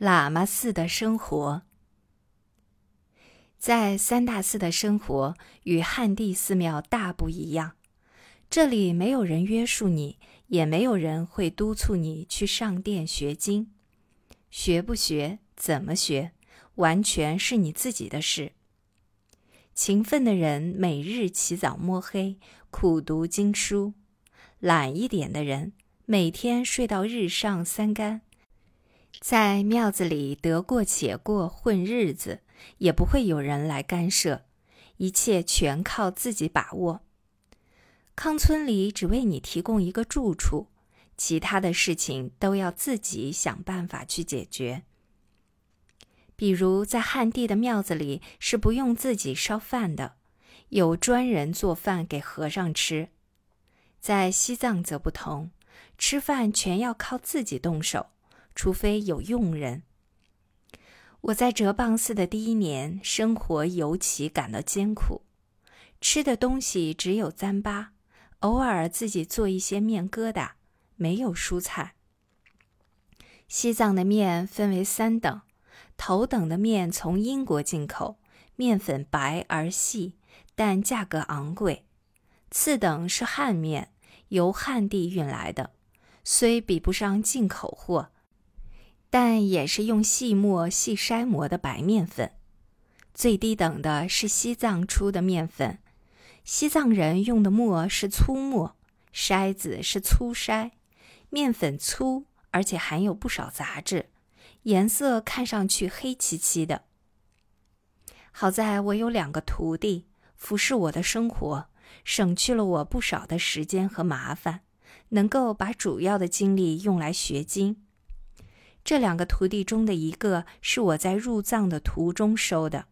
喇嘛寺的生活，在三大寺的生活与汉地寺庙大不一样。这里没有人约束你，也没有人会督促你去上殿学经。学不学，怎么学，完全是你自己的事。勤奋的人每日起早摸黑，苦读经书；懒一点的人每天睡到日上三竿，在庙子里得过且过混日子，也不会有人来干涉，一切全靠自己把握。康村里只为你提供一个住处，其他的事情都要自己想办法去解决。比如在汉地的庙子里是不用自己烧饭的，有专人做饭给和尚吃。在西藏则不同，吃饭全要靠自己动手，除非有佣人。我在哲蚌寺的第一年，生活尤其感到艰苦，吃的东西只有糌粑。偶尔自己做一些面疙瘩，没有蔬菜。西藏的面分为三等，头等的面从英国进口，面粉白而细，但价格昂贵；次等是汉面，由汉地运来的，虽比不上进口货，但也是用细磨细筛磨的白面粉；最低等的是西藏出的面粉。西藏人用的磨是粗磨，筛子是粗筛，面粉粗，而且含有不少杂质，颜色看上去黑漆漆的。好在我有两个徒弟服侍我的生活，省去了我不少的时间和麻烦，能够把主要的精力用来学经。这两个徒弟中的一个是我在入藏的途中收的。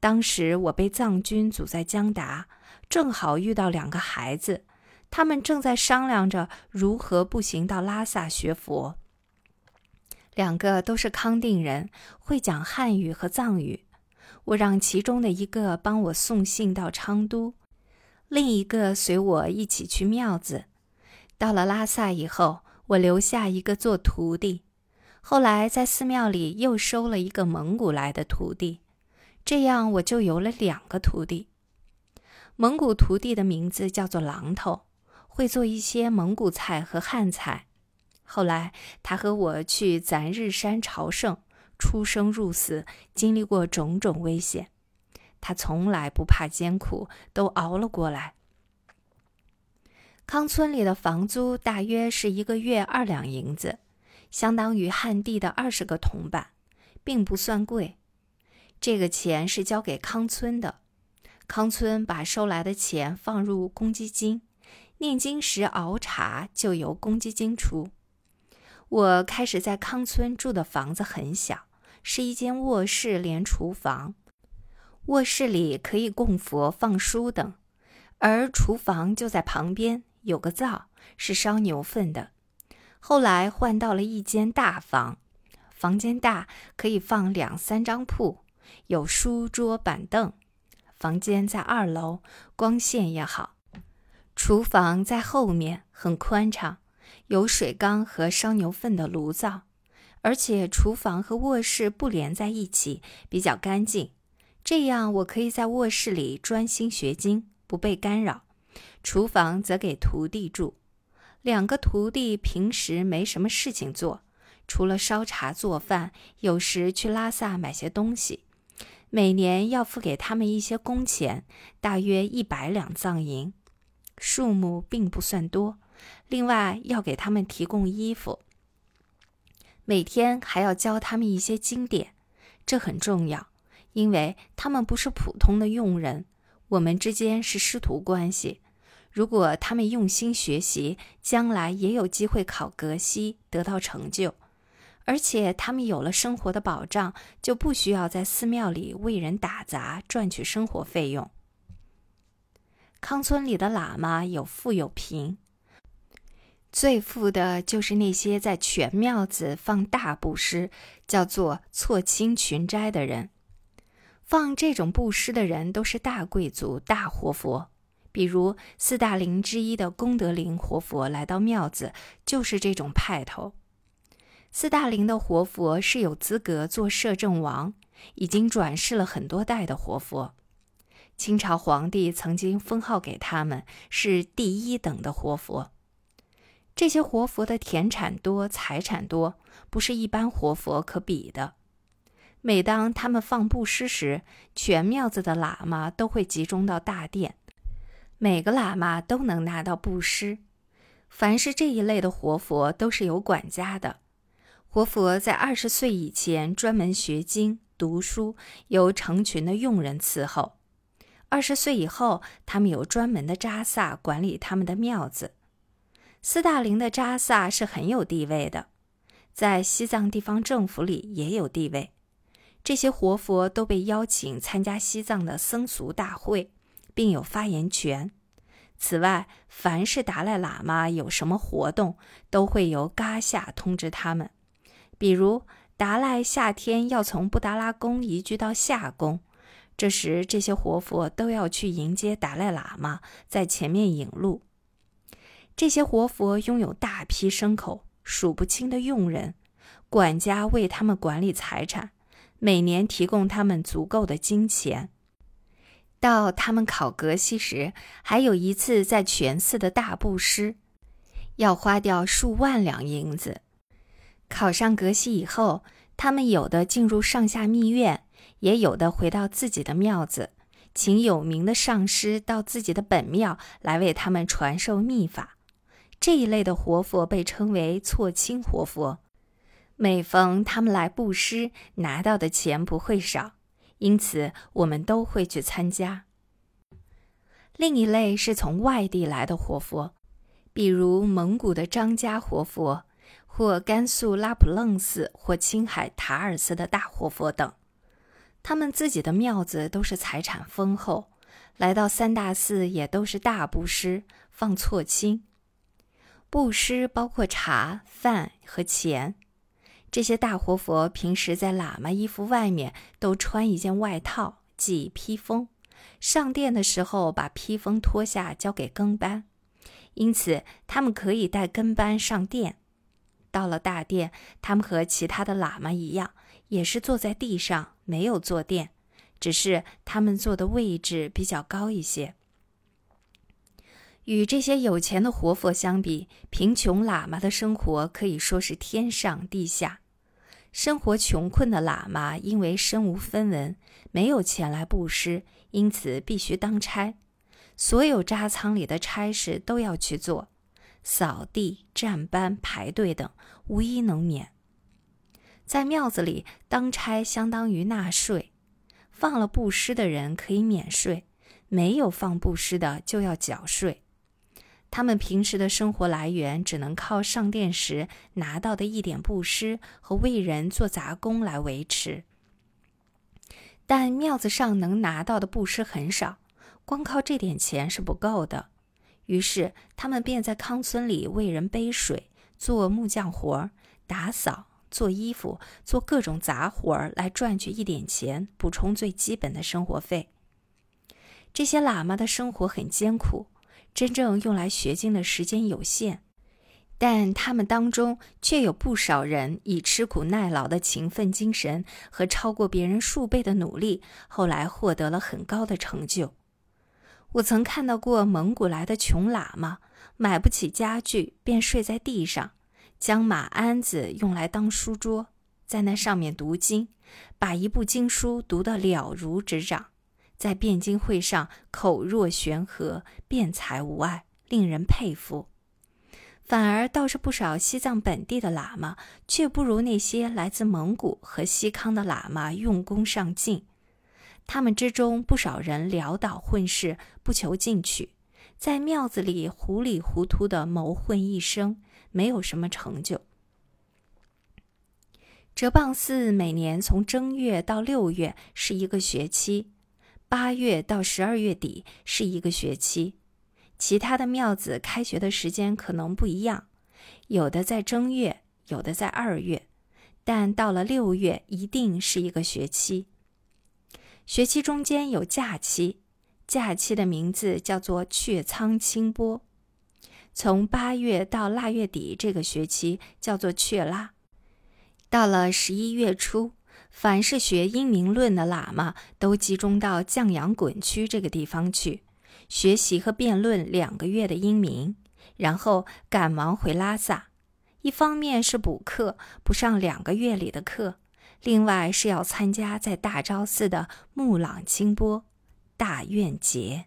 当时我被藏军阻在江达，正好遇到两个孩子，他们正在商量着如何步行到拉萨学佛。两个都是康定人，会讲汉语和藏语。我让其中的一个帮我送信到昌都，另一个随我一起去庙子。到了拉萨以后，我留下一个做徒弟，后来在寺庙里又收了一个蒙古来的徒弟。这样我就有了两个徒弟。蒙古徒弟的名字叫做榔头，会做一些蒙古菜和汉菜。后来他和我去攒日山朝圣，出生入死，经历过种种危险。他从来不怕艰苦，都熬了过来。康村里的房租大约是一个月二两银子，相当于汉地的二十个铜板，并不算贵。这个钱是交给康村的，康村把收来的钱放入公积金，念经时熬茶就由公积金出。我开始在康村住的房子很小，是一间卧室连厨房，卧室里可以供佛放书等，而厨房就在旁边，有个灶是烧牛粪的。后来换到了一间大房，房间大，可以放两三张铺。有书桌板凳，房间在二楼，光线也好。厨房在后面，很宽敞，有水缸和烧牛粪的炉灶，而且厨房和卧室不连在一起，比较干净。这样我可以在卧室里专心学经，不被干扰。厨房则给徒弟住，两个徒弟平时没什么事情做，除了烧茶做饭，有时去拉萨买些东西。每年要付给他们一些工钱，大约一百两藏银，数目并不算多。另外要给他们提供衣服，每天还要教他们一些经典，这很重要，因为他们不是普通的佣人，我们之间是师徒关系。如果他们用心学习，将来也有机会考格西，得到成就。而且他们有了生活的保障，就不需要在寺庙里为人打杂赚取生活费用。康村里的喇嘛有富有贫，最富的就是那些在全庙子放大布施，叫做错清群斋的人。放这种布施的人都是大贵族、大活佛，比如四大灵之一的功德林活佛来到庙子，就是这种派头。四大灵的活佛是有资格做摄政王，已经转世了很多代的活佛。清朝皇帝曾经封号给他们是第一等的活佛。这些活佛的田产多，财产多，不是一般活佛可比的。每当他们放布施时，全庙子的喇嘛都会集中到大殿，每个喇嘛都能拿到布施。凡是这一类的活佛，都是有管家的。活佛在二十岁以前专门学经读书，由成群的佣人伺候；二十岁以后，他们有专门的扎萨管理他们的庙子。斯大林的扎萨是很有地位的，在西藏地方政府里也有地位。这些活佛都被邀请参加西藏的僧俗大会，并有发言权。此外，凡是达赖喇嘛有什么活动，都会由噶夏通知他们。比如，达赖夏天要从布达拉宫移居到夏宫，这时这些活佛都要去迎接达赖喇嘛，在前面引路。这些活佛拥有大批牲口、数不清的佣人，管家为他们管理财产。每年提供他们足够的金钱。到他们考格西时，还有一次在全寺的大布施，要花掉数万两银子。考上格西以后，他们有的进入上下密院，也有的回到自己的庙子，请有名的上师到自己的本庙来为他们传授秘法。这一类的活佛被称为错亲活佛。每逢他们来布施，拿到的钱不会少，因此我们都会去参加。另一类是从外地来的活佛，比如蒙古的张家活佛，或甘肃拉卜楞寺或青海塔尔寺的大活佛等。他们自己的庙子都是财产丰厚，来到三大寺也都是大布施，放错亲。布施包括茶、饭和钱。这些大活佛平时在喇嘛衣服外面都穿一件外套，即披风。上殿的时候把披风脱下交给跟班，因此他们可以带跟班上殿。到了大殿，他们和其他的喇嘛一样，也是坐在地上，没有坐垫，只是他们坐的位置比较高一些。与这些有钱的活佛相比，贫穷喇嘛的生活可以说是天上地下。生活穷困的喇嘛，因为身无分文，没有钱来布施，因此必须当差。所有扎仓里的差事都要去做，扫地、站班、排队等，无一能免。在庙子里当差，相当于纳税。放了布施的人可以免税，没有放布施的就要缴税。他们平时的生活来源只能靠上殿时拿到的一点布施和为人做杂工来维持，但庙子上能拿到的布施很少，光靠这点钱是不够的。于是他们便在康村里为人背水、做木匠活、打扫、做衣服、做各种杂活来赚取一点钱，补充最基本的生活费。这些喇嘛的生活很艰苦。真正用来学经的时间有限，但他们当中却有不少人以吃苦耐劳的勤奋精神和超过别人数倍的努力，后来获得了很高的成就。我曾看到过蒙古来的穷喇嘛，买不起家具，便睡在地上，将马鞍子用来当书桌，在那上面读经，把一部经书读得了如指掌。在辩经会上口若悬河，辩才无碍，令人佩服。反而倒是不少西藏本地的喇嘛，却不如那些来自蒙古和西康的喇嘛用功上进。他们之中不少人潦倒混世，不求进取，在庙子里糊里糊涂的谋混一生，没有什么成就。哲蚌寺每年从正月到六月是一个学期。八月到十二月底是一个学期，其他的庙子开学的时间可能不一样，有的在正月，有的在二月，但到了六月一定是一个学期。学期中间有假期，假期的名字叫做雀仓清波。从八月到腊月底这个学期叫做雀拉，到了十一月初，凡是学阴明论的喇嘛都集中到降阳滚区这个地方去学习和辩论两个月的阴明，然后赶忙回拉萨。一方面是补课，不上两个月里的课；另外是要参加在大昭寺的木朗清波大愿节。